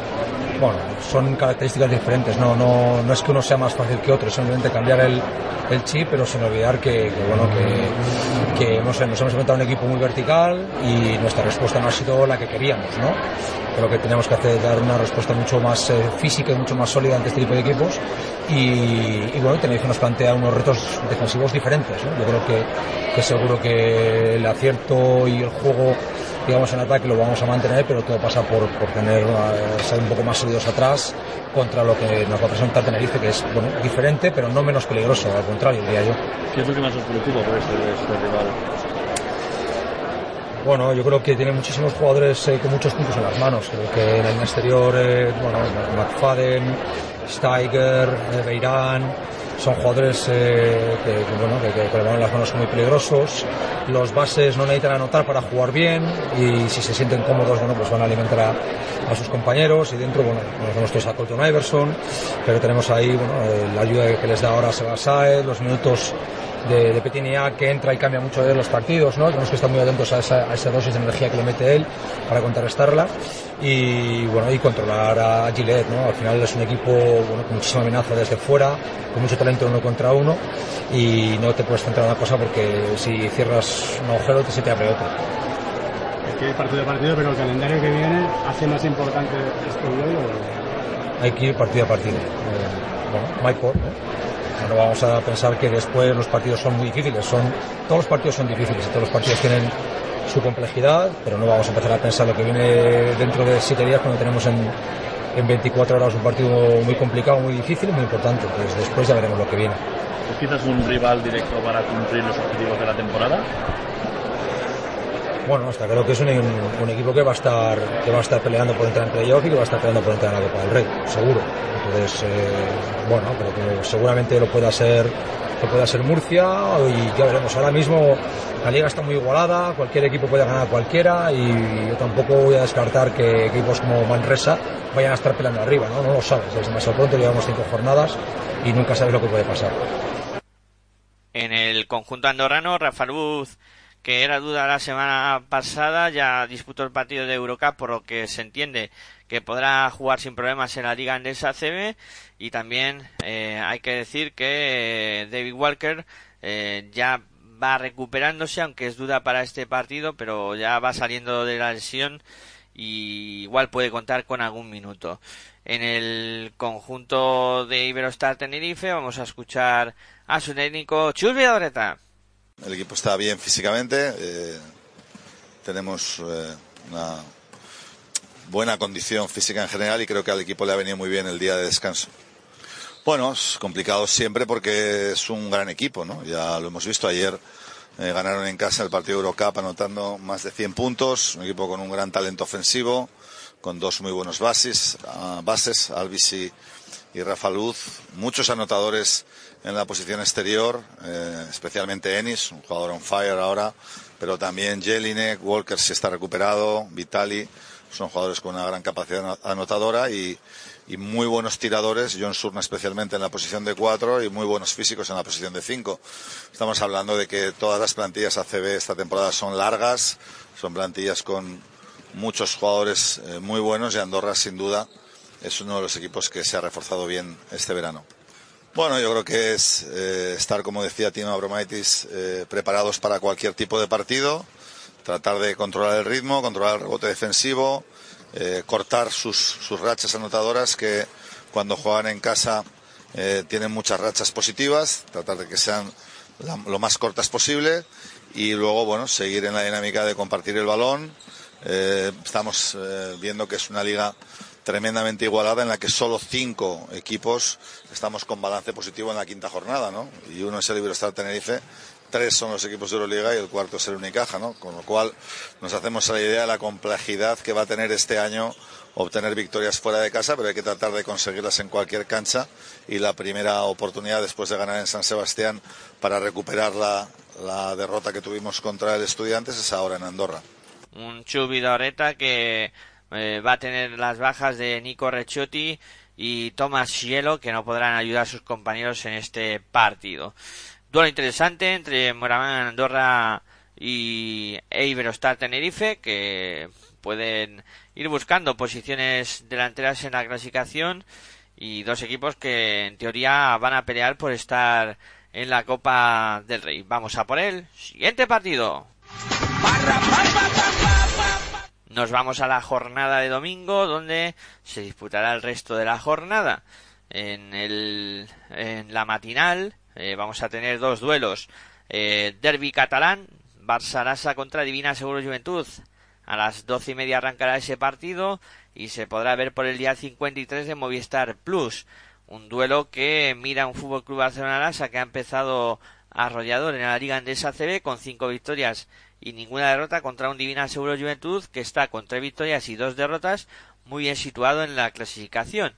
Speaker 11: Bueno, son características diferentes, no, no, no es que uno sea más fácil que otro, es simplemente cambiar el, el chip, pero sin olvidar que, bueno, que, que no nos hemos enfrentado a un equipo muy vertical y nuestra respuesta no ha sido la que queríamos, ¿no? Creo que tenemos que hacer, dar una respuesta mucho más eh, física y mucho más sólida ante este tipo de equipos y, y bueno, Tenerife nos plantea unos retos defensivos diferentes, ¿no? Yo creo que seguro que el acierto y el juego digamos en ataque lo vamos a mantener, pero todo pasa por, por tener uh, ser un poco más sólidos atrás contra lo que nos va a presentar Tenerife, que es bueno, diferente, pero no menos peligroso, al contrario, diría yo.
Speaker 7: ¿Qué es lo que más os preocupa por este, este rival?
Speaker 11: Bueno, yo creo que tiene muchísimos jugadores eh, con muchos puntos en las manos. Creo que en el exterior, eh, bueno, McFadden, Steiger, eh, Beirán, son jugadores eh, que, bueno, que, que, que las manos son muy peligrosos. Los bases no necesitan anotar para jugar bien y si se sienten cómodos, bueno, pues van a alimentar a, sus compañeros y dentro, bueno, es a Colton Iverson, pero tenemos ahí, bueno, eh, la ayuda que les da ahora Seba Saez, los minutos de, de Petinia que entra y cambia mucho de los partidos, ¿no? Tenemos que estar muy atentos a esa, a esa dosis de energía que le mete él para contrarrestarla y bueno y controlar a Gillette, ¿no? Al final es un equipo bueno, con muchísima amenaza desde fuera, con mucho talento uno contra uno y no te puedes centrar en una cosa porque si cierras un agujero te se te abre otro.
Speaker 7: Es que partido a partido, pero el calendario que viene hace más importante esto de hoy o
Speaker 11: Hay que ir partido a partido. Eh, bueno, Michael, ¿no? No vamos a pensar que después los partidos son muy difíciles. Son, todos los partidos son difíciles y todos los partidos tienen su complejidad, pero no vamos a empezar a pensar lo que viene dentro de siete días cuando tenemos en, en 24 horas un partido muy complicado, muy difícil y muy importante. Pues después ya veremos lo que viene.
Speaker 12: ¿Es quizás un rival directo para cumplir los objetivos de la temporada?
Speaker 11: Bueno, hasta creo que es un, un, equipo que va a estar que va a estar peleando por entrar en playoff y que va a estar peleando por entrar en la Copa del Rey, seguro. Entonces, eh, bueno, creo que seguramente lo pueda ser que pueda ser Murcia y ya veremos. Ahora mismo la liga está muy igualada, cualquier equipo puede ganar a cualquiera y yo tampoco voy a descartar que equipos como Manresa vayan a estar peleando arriba, ¿no? No lo sabes, es demasiado pronto, llevamos cinco jornadas y nunca sabes lo que puede pasar.
Speaker 2: En el conjunto andorrano, Rafa Luz que era duda la semana pasada, ya disputó el partido de Eurocup, por lo que se entiende que podrá jugar sin problemas en la Liga Andesa CB. Y también eh, hay que decir que eh, David Walker eh, ya va recuperándose, aunque es duda para este partido, pero ya va saliendo de la lesión y igual puede contar con algún minuto. En el conjunto de Iberostar Tenerife vamos a escuchar a su técnico Chus Villadoreta.
Speaker 13: El equipo está bien físicamente, eh, tenemos eh, una buena condición física en general y creo que al equipo le ha venido muy bien el día de descanso. Bueno, es complicado siempre porque es un gran equipo, ¿no? Ya lo hemos visto ayer, eh, ganaron en casa el partido Eurocup anotando más de 100 puntos, un equipo con un gran talento ofensivo, con dos muy buenos bases, uh, bases Alvis y, y Rafa Luz, muchos anotadores en la posición exterior, eh, especialmente Ennis, un jugador on fire ahora, pero también Jelinek, Walker si está recuperado, Vitali, son jugadores con una gran capacidad anotadora y, muy buenos tiradores, John Surna especialmente en la posición de cuatro y muy buenos físicos en la posición de cinco. Estamos hablando de que todas las plantillas ACB esta temporada son largas, son plantillas con muchos jugadores eh, muy buenos y Andorra sin duda es uno de los equipos que se ha reforzado bien este verano. Bueno, yo creo que es eh, estar, como decía Tino Abromaitis, eh, preparados para cualquier tipo de partido, tratar de controlar el ritmo, controlar el rebote defensivo, eh, cortar sus, sus rachas anotadoras que cuando juegan en casa tienen muchas rachas positivas, tratar de que sean la- lo más cortas posible y luego, bueno, seguir en la dinámica de compartir el balón. Estamos viendo que es una liga tremendamente igualada en la que solo cinco equipos estamos con balance positivo en la quinta jornada, ¿no? Y uno es el Iberostar Tenerife, tres son los equipos de Euroliga y el cuarto es el Unicaja, ¿no? Con lo cual nos hacemos la idea de la complejidad que va a tener este año obtener victorias fuera de casa, pero hay que tratar de conseguirlas en cualquier cancha y la primera oportunidad después de ganar en San Sebastián para recuperar la, derrota que tuvimos contra el Estudiantes es ahora en Andorra.
Speaker 2: un Chubidoreta que eh, va a tener las bajas de Nico Reciotti y Thomas Cielo que no podrán ayudar a sus compañeros en este partido. Duelo interesante entre Moraván Andorra y Iberostar Tenerife que pueden ir buscando posiciones delanteras en la clasificación y dos equipos que en teoría van a pelear por estar en la Copa del Rey. Vamos a por el siguiente partido. Nos vamos a la jornada de domingo donde se disputará el resto de la jornada. En, el, en la matinal eh, vamos a tener dos duelos. Eh, derby catalán, Barça contra Divina Seguro Juventud. A las doce y media arrancará ese partido y se podrá ver por el día 53 de Movistar Plus. Un duelo que mira un Fútbol Club Barcelona Lasa que ha empezado arrollador en la Liga Andesa CB con cinco victorias y ninguna derrota contra un Divina Seguro Juventud que está con tres victorias y dos derrotas muy bien situado en la clasificación.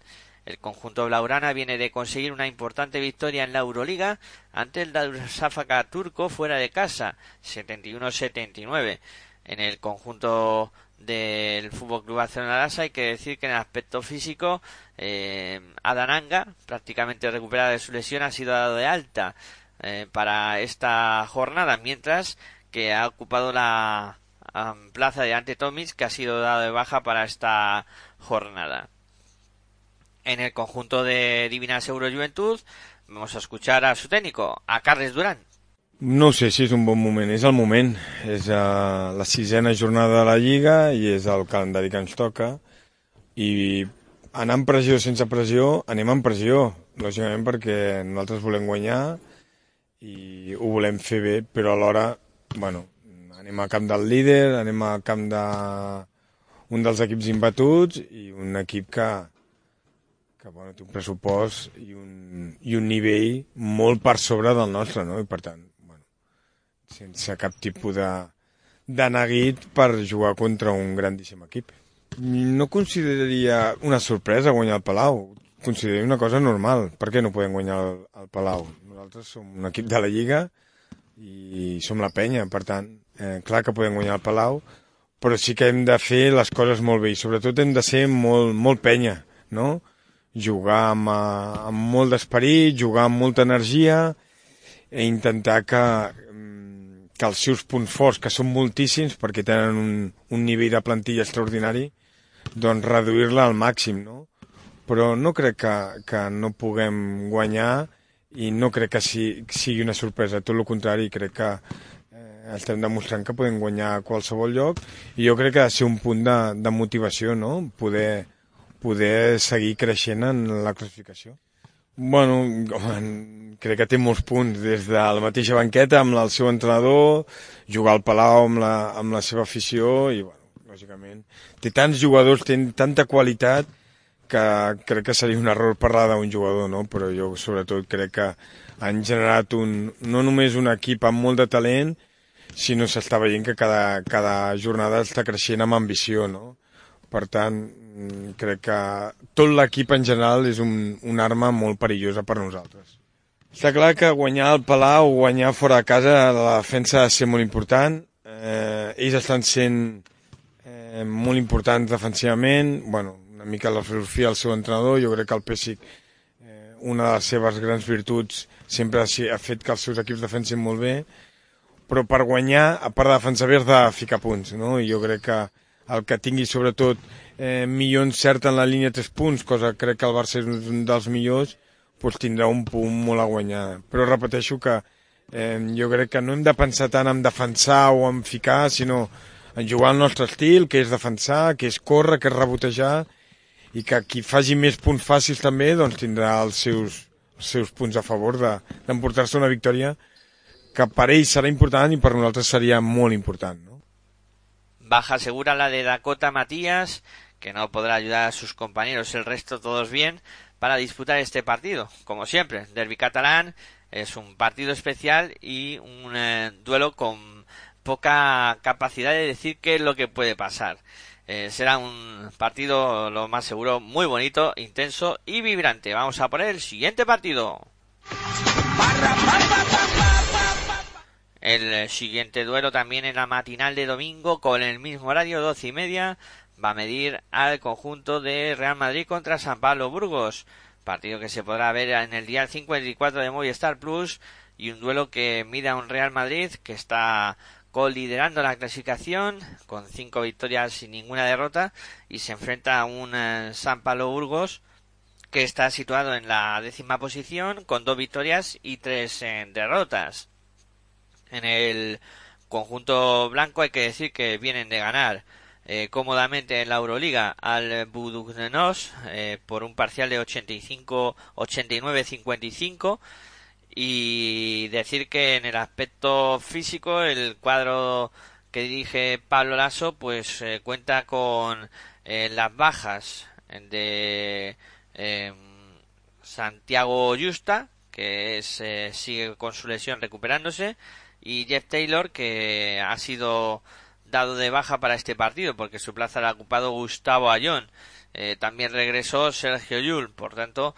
Speaker 2: El conjunto blaugrana viene de conseguir una importante victoria en la Euroliga ante el Darüşşafaka turco fuera de casa, 71-79. En el conjunto del Fútbol Club Barcelona hay que decir que en el aspecto físico eh, Adananga, prácticamente recuperada de su lesión, ha sido dado de alta eh, para esta jornada, mientras que ha ocupado la am, plaza de Ante Tomic, que ha sido dado de baja para esta jornada. En el conjunto de Divina Seguro Juventud vamos a escuchar a su técnico, a Carles Durán.
Speaker 14: No sé si és un bon moment, és el moment. És uh, la sisena jornada de la Lliga i és el calendari que ens toca. I anar amb pressió sense pressió, anem amb pressió, lògicament perquè nosaltres volem guanyar i ho volem fer bé, però alhora, bueno, anem a camp del líder, anem a camp de un dels equips imbatuts i un equip que, que bueno, té un pressupost i un, i un nivell molt per sobre del nostre, no? I per tant, bueno, sense cap tipus de, de neguit per jugar contra un grandíssim equip. No consideraria una sorpresa guanyar el Palau, consideraria una cosa normal. Per què no podem guanyar el, el Palau? Nosaltres som un equip de la Lliga i som la penya, per tant, eh, clar que podem guanyar el Palau, però sí que hem de fer les coses molt bé i sobretot hem de ser molt, molt penya, no? Jugar amb, eh, amb molt d'esperit, jugar amb molta energia i intentar que, mm, que els seus punts forts, que són moltíssims perquè tenen un, un nivell de plantilla extraordinari, doncs reduir-la al màxim, no? Però no crec que, que no puguem guanyar i no crec que si, sigui una sorpresa, tot el contrari, crec que eh, estem demostrant que podem guanyar a qualsevol lloc i jo crec que ha de ser un punt de, de motivació, no? Poder, poder seguir creixent en la classificació. Bueno, home, crec que té molts punts, des de la mateixa banqueta amb el seu entrenador, jugar al Palau amb la, amb la seva afició i, bueno, lògicament, té tants jugadors, té tanta qualitat que crec que seria un error parlar d'un jugador, no? però jo sobretot crec que han generat un, no només un equip amb molt de talent, sinó s'està veient que cada, cada jornada està creixent amb ambició, no? Per tant, crec que tot l'equip en general és un, una arma molt perillosa per nosaltres. Està clar que guanyar el Palau, guanyar fora de casa, la defensa ha de ser molt important. Eh, ells estan sent eh, molt importants defensivament. Bueno, una mica la filosofia del seu entrenador. Jo crec que el Pessic, eh, una de les seves grans virtuts, sempre ha, fet que els seus equips defensin molt bé. Però per guanyar, a part de defensar bé, has de ficar punts. No? I jo crec que el que tingui sobretot eh, millor encert en la línia de 3 punts, cosa que crec que el Barça és un dels millors, doncs tindrà un punt molt a guanyar. Però repeteixo que eh, jo crec que no hem de pensar tant en defensar o en ficar, sinó en jugar al nostre estil, que és defensar, que és córrer, que és rebotejar, i que qui faci més punts fàcils també doncs tindrà els seus, els seus punts a favor de- d'emportar-se una victòria que per ell serà important i per nosaltres seria molt important. No?
Speaker 2: Baja segura la de Dakota Matías, que no podrá ayudar a sus compañeros, el resto todos bien, para disputar este partido. Como siempre, Derby catalán es un partido especial y un eh, duelo con poca capacidad de decir qué es lo que puede pasar. Eh, será un partido, lo más seguro, muy bonito, intenso y vibrante. Vamos a por el siguiente partido. El siguiente duelo también en la matinal de domingo con el mismo horario, doce y media, va a medir al conjunto de Real Madrid contra San Pablo Burgos. Partido que se podrá ver en el día 54 de Movistar Plus y un duelo que mide a un Real Madrid que está coliderando la clasificación con cinco victorias y ninguna derrota y se enfrenta a un eh, San Pablo Burgos que está situado en la décima posición con dos victorias y tres eh, derrotas. En el conjunto blanco hay que decir que vienen de ganar eh, cómodamente en la Euroliga al Budugnenos eh, por un parcial de 85 89 55 y decir que en el aspecto físico el cuadro que dirige Pablo Lasso pues eh, cuenta con eh, las bajas de eh, Santiago Justa que es, eh, sigue con su lesión recuperándose y Jeff Taylor que ha sido dado de baja para este partido porque su plaza la ha ocupado Gustavo Ayón. Eh, también regresó Sergio Yul por tanto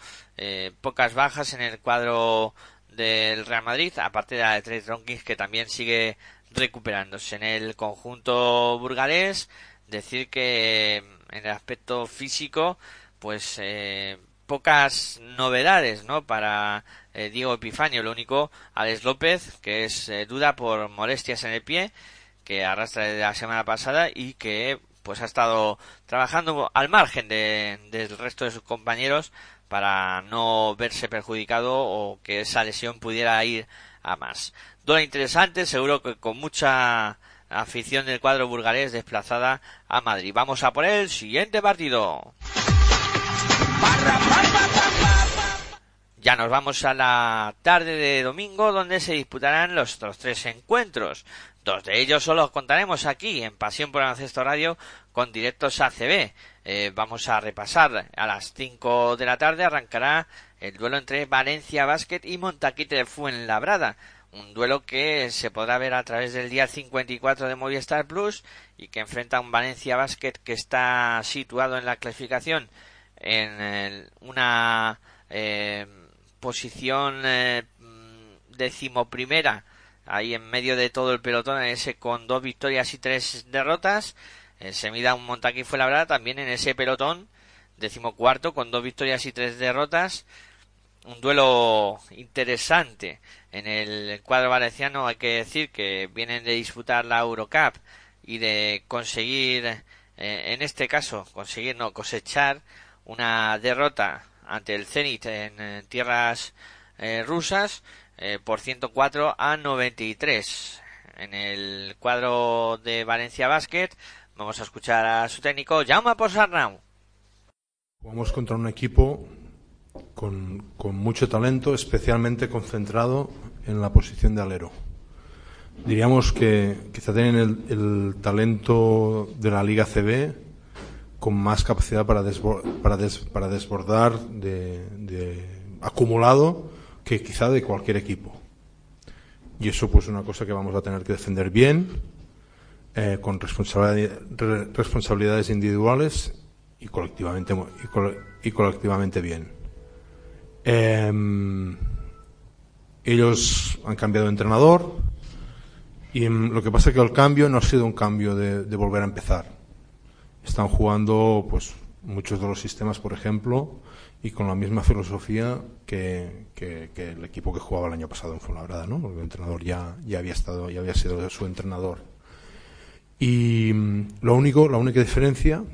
Speaker 2: pocas bajas en el cuadro del Real Madrid aparte de la de Ronkins que también sigue recuperándose. En el conjunto burgalés decir que en el aspecto físico pues eh, pocas novedades no para eh, Diego Epifanio. Lo único Alex López que es eh, duda por molestias en el pie que arrastra desde la semana pasada y que pues ha estado trabajando al margen de- del resto de sus compañeros para no verse perjudicado o que esa lesión pudiera ir a más. Duelo interesante, seguro que con mucha afición del cuadro burgalés desplazada a Madrid. Vamos a por el siguiente partido. Ya nos vamos a la tarde de domingo donde se disputarán los otros tres encuentros. Dos de ellos solo os contaremos aquí en Pasión por Baloncesto Radio con directos ACB. Eh, vamos a repasar a las 5 de la tarde arrancará el duelo entre Valencia Basket y Montaquite de Fuenlabrada. Un duelo que se podrá ver a través del día 54 de Movistar Plus y que enfrenta a un Valencia Basket que está situado en la clasificación en una eh, posición eh, decimoprimera ahí en medio de todo el pelotón ese con dos victorias y tres derrotas se mida un Montaquí fue la también en ese pelotón decimocuarto con dos victorias y tres derrotas. Un duelo interesante en el cuadro valenciano. Hay que decir que vienen de disputar la Eurocup y de conseguir eh, en este caso conseguir no cosechar una derrota ante el Zenit en, eh, tierras eh, rusas por 104 a 93 en el cuadro de Valencia Basket vamos a escuchar a su técnico Jaume Posarnau
Speaker 15: Jugamos contra un equipo con, con mucho talento, especialmente concentrado en la posición de alero. Diríamos que quizá tienen el, el talento de la Liga CB con más capacidad para, desbor- para, des- para desbordar de, de acumulado que quizá de cualquier equipo. Y eso pues es una cosa que vamos a tener que defender bien, eh, con responsabilidad- re- responsabilidades individuales y colectivamente y, cole- y colectivamente bien. Em, ellos han cambiado de entrenador y em, lo que pasa es que el cambio no ha sido un cambio de, de volver a empezar. Están jugando pues muchos de los sistemas, por ejemplo, y con la misma filosofía que, que- que el equipo que jugaba el año pasado en Fuenlabrada, ¿no? El entrenador ya, ya había estado, ya había sido su entrenador. Y mm, lo único, la única diferencia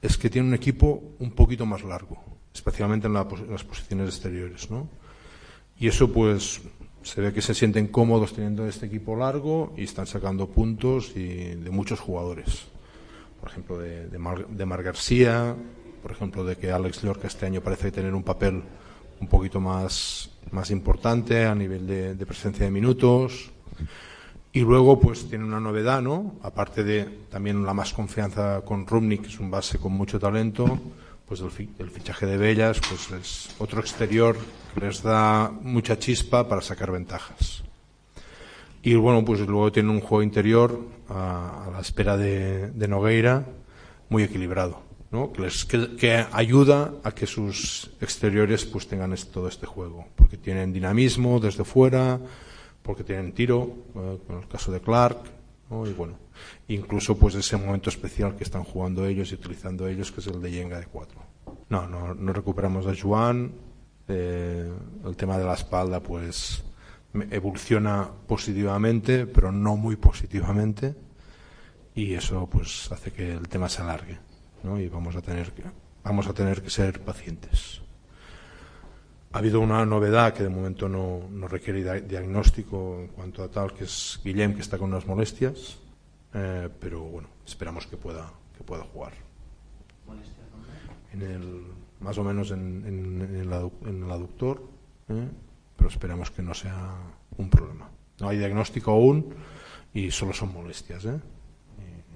Speaker 15: es que tiene un equipo un poquito más largo, especialmente en, la en las posiciones exteriores, ¿no? y eso pues se ve que se sienten cómodos teniendo este equipo largo y están sacando puntos de muchos jugadores. Por ejemplo, de, de, Mar, de Mar García, por ejemplo, de que Alex Lorca este año parece tener un papel un poquito más, más importante a nivel de presencia de minutos. Y luego, pues tiene una novedad, ¿no? Aparte de también la más confianza con Rumnik, que es un base con mucho talento, pues el, fi- fichaje de Bellas, pues es otro exterior que les da mucha chispa para sacar ventajas. Y bueno, pues luego tiene un juego interior a, a la espera de, de Nogueira muy equilibrado, ¿no? Que, ayuda a que sus exteriores pues tengan todo este juego, porque tienen dinamismo desde fuera, porque tienen tiro, eh, con el caso de Clark, y bueno, incluso pues ese momento especial que están jugando ellos y utilizando ellos, que es el de Yenga de 4. No, no, no recuperamos a Juan, eh, el tema de la espalda pues evoluciona positivamente, pero no muy positivamente, y eso pues hace que el tema se alargue, ¿no? y vamos a tener que, vamos a tener que ser pacientes. Ha habido una novedad que de momento no, no requiere dia- diagnóstico en cuanto a tal, que es Guillem, que está con unas molestias, eh, pero bueno, esperamos que pueda, que pueda jugar. En el, más o menos en, en- en el, adu- en el aductor, ¿eh? pero esperamos que no sea un problema. No hay diagnóstico aún y solo son molestias. ¿eh?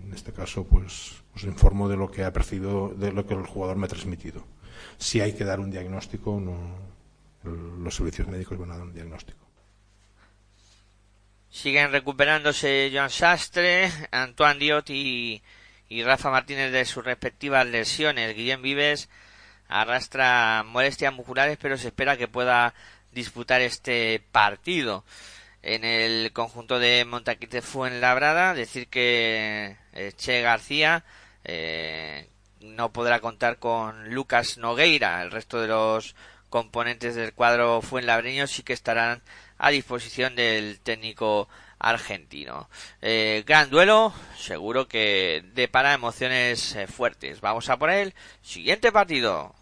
Speaker 15: En este caso, pues os informo de lo que ha percibido, de lo que el jugador me ha transmitido. Si hay que dar un diagnóstico, no, los servicios médicos van a dar un diagnóstico.
Speaker 2: Siguen recuperándose Joan Sastre, Antoine Diot y, y Rafa Martínez de sus respectivas lesiones. Guillem Vives arrastra molestias musculares, pero se espera que pueda disputar este partido. En el conjunto de Montaquite Fuenlabrada, decir que eh, Che García eh, no podrá contar con Lucas Nogueira. El resto de los componentes del cuadro fuenlabreño sí que estarán a disposición del técnico argentino. Eh, gran duelo, seguro que depara emociones eh, fuertes. Vamos a por el siguiente partido.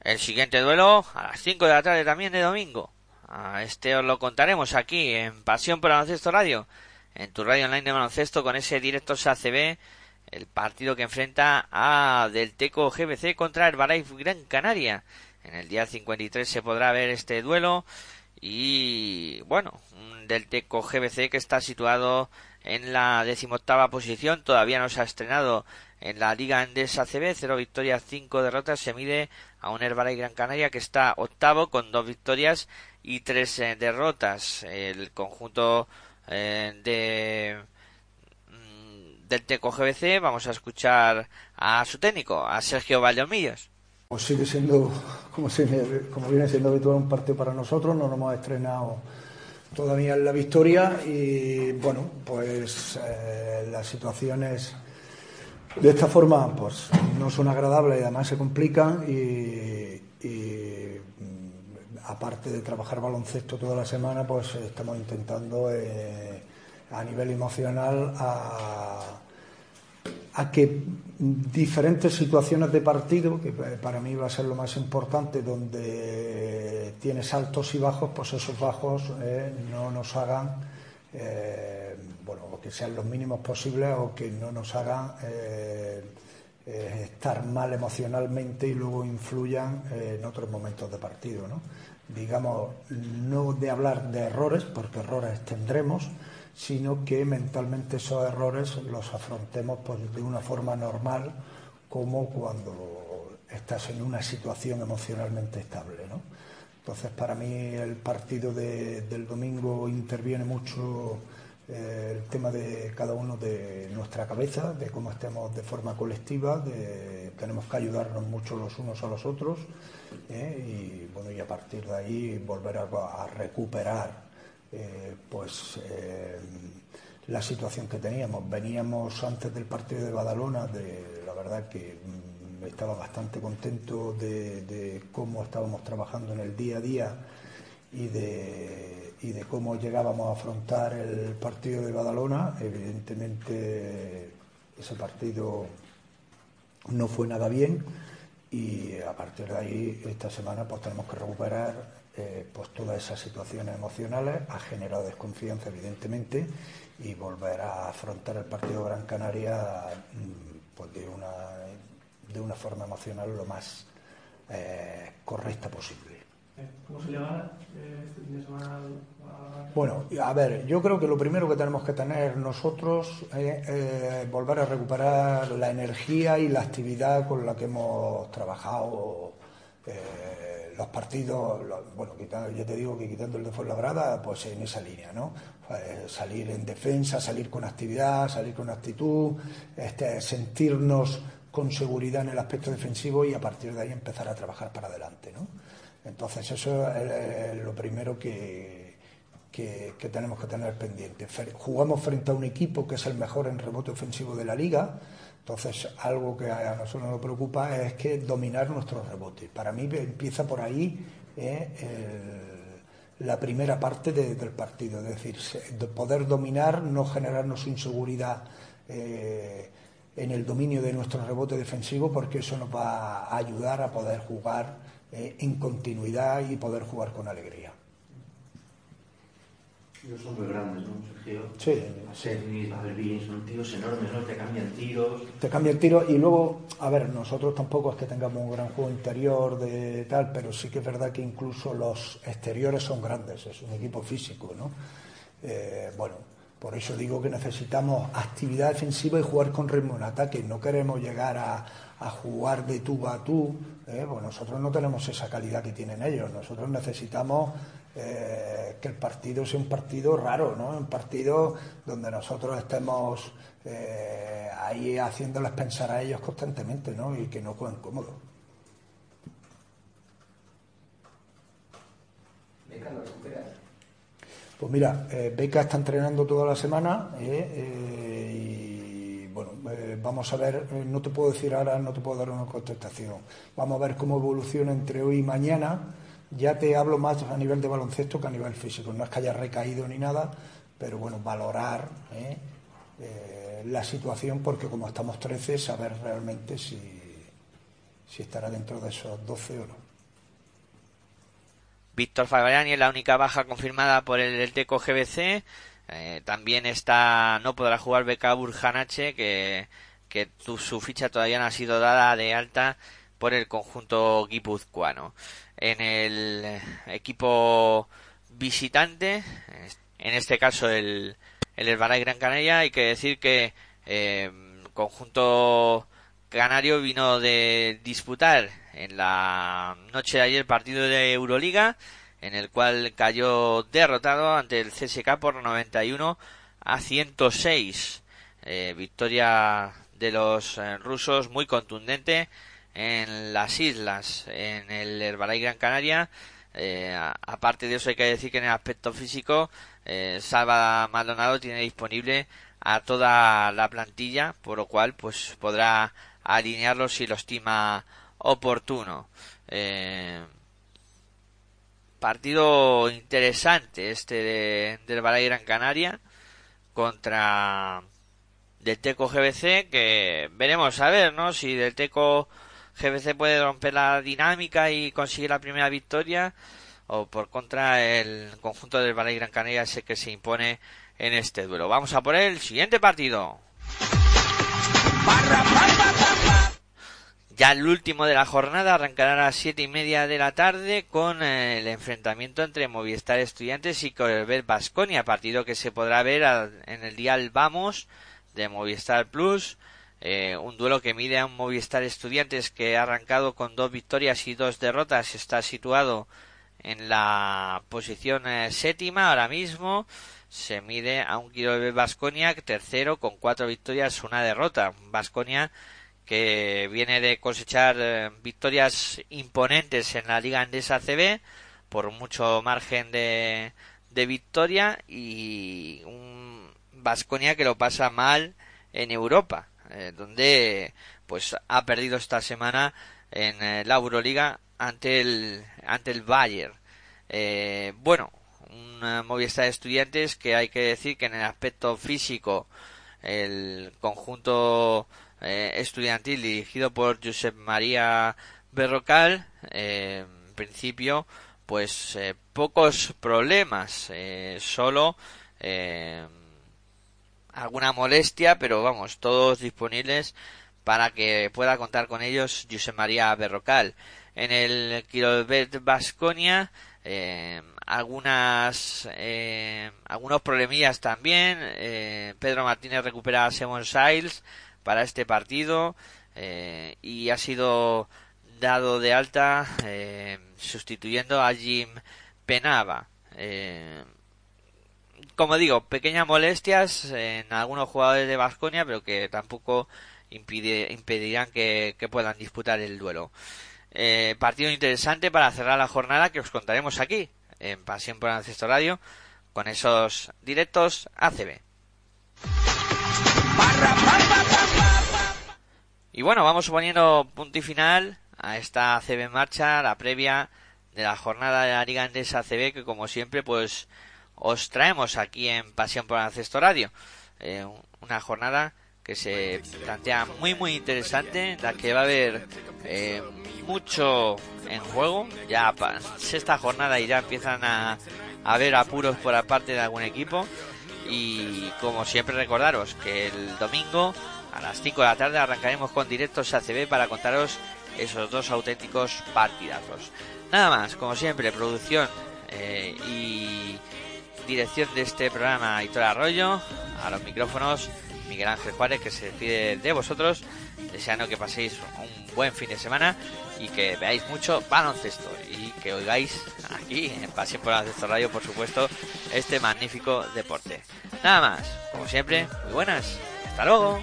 Speaker 2: El siguiente duelo a las 5 de la tarde también de domingo. A este os lo contaremos aquí en Pasión por Baloncesto Radio, en tu radio online de baloncesto con ese directos ACB, el partido que enfrenta a Delteco GBC contra Herbalife Gran Canaria. En el día 53 se podrá ver este duelo y bueno, Delteco GBC que está situado en la decimoctava posición, todavía no se ha estrenado en la Liga Endesa CB, cero victorias, cinco derrotas, se mide a un Herbalife Gran Canaria que está octavo con dos victorias y tres eh, derrotas. El conjunto eh, de del Teco GBC, vamos a escuchar a su técnico, a Sergio Valdomillos.
Speaker 16: Pues sigue siendo, como, como viene siendo habitual, un partido para nosotros. No nos hemos estrenado todavía en la victoria y, bueno, pues eh, las situaciones de esta forma pues no son agradables y además se complican y, y, mm, aparte de trabajar baloncesto toda la semana, pues estamos intentando eh, a nivel emocional a que diferentes situaciones de partido, que para mí va a ser lo más importante, donde tienes altos y bajos, pues esos bajos eh, no nos hagan, eh, bueno, o que sean los mínimos posibles o que no nos hagan eh, estar mal emocionalmente y luego influyan en otros momentos de partido, ¿no? Digamos, no de hablar de errores, porque errores tendremos, sino que mentalmente esos errores los afrontemos pues, de una forma normal, como cuando estás en una situación emocionalmente estable. ¿no? Entonces, para mí el partido de- del domingo interviene mucho eh, el tema de cada uno de nuestra cabeza, de cómo estemos de forma colectiva, de, tenemos que ayudarnos mucho los unos a los otros ¿eh? y bueno y a partir de ahí volver a recuperar eh, pues eh, la situación que teníamos. Veníamos antes del partido de Badalona, de la verdad que mm, estaba bastante contento de, cómo estábamos trabajando en el día a día y de, y de cómo llegábamos a afrontar el partido de Badalona. Evidentemente ese partido no fue nada bien y a partir de ahí esta semana pues tenemos que recuperar eh, pues todas esas situaciones emocionales, ha generado desconfianza evidentemente y volver a afrontar el partido Gran Canaria mm, pues de una, de una forma emocional lo más eh, correcta posible.
Speaker 5: ¿Cómo se le va eh, este fin de semana? a-
Speaker 16: Bueno, a ver, yo creo que lo primero que tenemos que tener nosotros es eh, volver a recuperar la energía y la actividad con la que hemos trabajado eh, los partidos, bueno, quitando- ya te digo que quitando el de Fuenlabrada, pues en esa línea, ¿no? Salir en defensa, salir con actividad, salir con actitud, este, sentirnos con seguridad en el aspecto defensivo y a partir de ahí empezar a trabajar para adelante, ¿no? Entonces eso es lo primero que, que, que tenemos que tener pendiente. Jugamos frente a un equipo que es el mejor en rebote ofensivo de la liga, entonces algo que a nosotros nos preocupa es que dominar nuestros rebotes. Para mí empieza por ahí eh, la primera parte de- del partido, es decir, poder dominar, no generarnos inseguridad. eh, en el dominio de nuestro rebote defensivo porque eso nos va a ayudar a poder jugar eh, en continuidad y poder jugar con alegría.
Speaker 17: Son muy grandes, ¿no, Sergio?
Speaker 16: Sí,
Speaker 17: Sergi, Aberbin, son tíos enormes, ¿no? Te cambian tiros.
Speaker 16: Te cambia el tiro y luego, a ver, nosotros tampoco es que tengamos un gran juego interior de tal, pero sí que es verdad que incluso los exteriores son grandes, es un equipo físico, ¿no? Eh, bueno, por eso digo que necesitamos actividad defensiva y jugar con ritmo en ataque. No queremos llegar a, a jugar de tú a tú. ¿eh? Pues nosotros no tenemos esa calidad que tienen ellos. Nosotros necesitamos eh, que el partido sea un partido raro, ¿no? Un partido donde nosotros estemos eh, ahí haciéndoles pensar a ellos constantemente, ¿no? Y que no jueguen cómodos.
Speaker 17: Venga, lo recuperas.
Speaker 16: Pues mira, eh, Beca está entrenando toda la semana eh, y bueno, vamos a ver, no te puedo decir ahora, no te puedo dar una contestación. Vamos a ver cómo evoluciona entre hoy y mañana. Ya te hablo más a nivel de baloncesto que a nivel físico. No es que haya recaído ni nada, pero bueno, valorar eh, eh, la situación porque como estamos 13, saber realmente si, estará dentro de esos 12 o no.
Speaker 2: Víctor Fabriani es la única baja confirmada por el, Teco GBC. Eh, también está, no podrá jugar Beka Burjanache, que, que tu- su ficha todavía no ha sido dada de alta por el conjunto guipuzcoano. En el eh, equipo visitante, en este caso el, el Herbalife Gran Canaria, hay que decir que eh, conjunto canario vino de disputar en la noche de ayer partido de Euroliga, en el cual cayó derrotado ante el CSK por 91 a 106. Eh, victoria de los eh, rusos muy contundente en las islas, en el Herbalife Gran Canaria. Eh, aparte de eso hay que decir que en el aspecto físico eh, Salva Maldonado tiene disponible a toda la plantilla, por lo cual pues podrá alinearlos si lo estima oportuno. Eh, partido interesante este de, del Balay Gran Canaria contra del Teco GBC que veremos a ver no si del Teco GBC puede romper la dinámica y conseguir la primera victoria o por contra el conjunto del Balay Gran Canaria es el que se impone en este duelo vamos a por el siguiente partido Ya el último de la jornada arrancará a las siete y media de la tarde con eh, el enfrentamiento entre Movistar Estudiantes y Corbet Basconia, partido que se podrá ver en el dial Vamos de Movistar Plus. Eh, un duelo que mide a un Movistar Estudiantes que ha arrancado con dos victorias y dos derrotas. Está situado en la posición eh, séptima ahora mismo. Se mide a un Corbet Basconia tercero con cuatro victorias, una derrota. Basconia que viene de cosechar eh, victorias imponentes en la Liga Andesa CB por mucho margen de, de victoria y un Vasconia que lo pasa mal en Europa, eh, donde pues ha perdido esta semana en eh, la Euroliga ante el ante el Bayern. Eh, bueno, un eh, Movistar de Estudiantes que hay que decir que en el aspecto físico el conjunto eh, estudiantil dirigido por Josep María Berrocal, en principio, pues pocos problemas, solo eh, alguna molestia, pero vamos, todos disponibles para que pueda contar con ellos José María Berrocal. En el Quirolbet Basconia, eh, algunas eh, algunos problemillas también. Eh, Pedro Martínez recupera a Simon Siles para este partido eh, y ha sido dado de alta eh, sustituyendo a Jim Penava. Eh, como digo, pequeñas molestias en algunos jugadores de Vasconia, pero que tampoco impide- impedirán que, puedan disputar el duelo. Eh, partido interesante para cerrar la jornada que os contaremos aquí, en Pasión por Ancesto Radio, con esos directos ACB. Y bueno, vamos poniendo punto y final a esta ACB en marcha, la previa de la jornada de la Liga Andesa ACB, que como siempre, pues os traemos aquí en Pasión por Ancesto Radio. Eh, una jornada que se plantea muy muy interesante, la que va a haber eh, mucho en juego. Ya pa- sexta jornada y ya empiezan a, a haber apuros por la parte de algún equipo. Y como siempre recordaros que el domingo a las 5 de la tarde arrancaremos con directos ACB para contaros esos dos auténticos partidazos. Nada más, como siempre, producción eh, y dirección de este programa Hitor Arroyo, a los micrófonos Miguel Ángel Juárez que se despide de vosotros, deseando que paséis un buen fin de semana y que veáis mucho baloncesto y que oigáis aquí en Pasión por Baloncesto Radio, por supuesto, este magnífico deporte. Nada más, como siempre, muy buenas, hasta luego.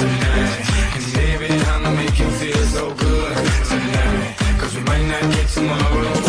Speaker 18: cannot get tomorrow